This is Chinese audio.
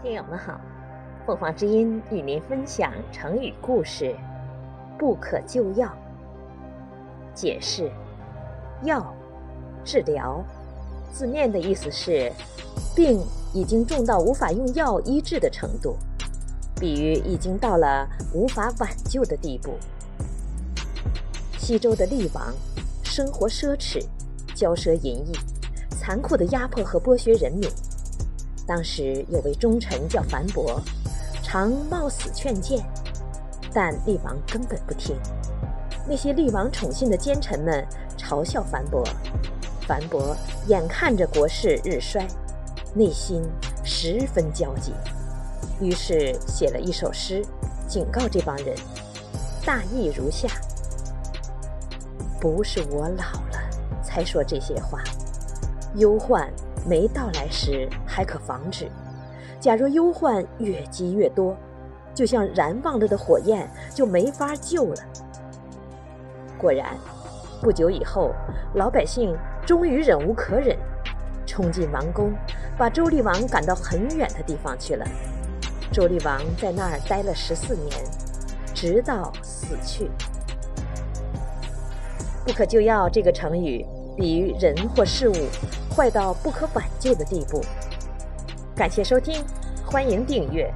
听友们好，凤凰之音与您分享成语故事“不可救药”。解释：药，治疗，字面的意思是病已经重到无法用药医治的程度，比喻已经到了无法挽救的地步。西周的厉王生活奢侈，骄奢淫逸，残酷的压迫和剥削人民。当时有位忠臣叫樊伯，常冒死劝谏，但厉王根本不听。那些厉王宠信的奸臣们嘲笑樊伯，樊伯眼看着国势日衰，内心十分焦急，于是写了一首诗，警告这帮人，大意如下：不是我老了才说这些话，忧患。没到来时还可防止，假若忧患越积越多，就像燃旺了的火焰，就没法救了。果然，不久以后，老百姓终于忍无可忍，冲进王宫，把周厉王赶到很远的地方去了。周厉王在那儿待了十四年，直到死去。不可救药这个成语。比喻人或事物坏到不可挽救的地步。感谢收听，欢迎订阅。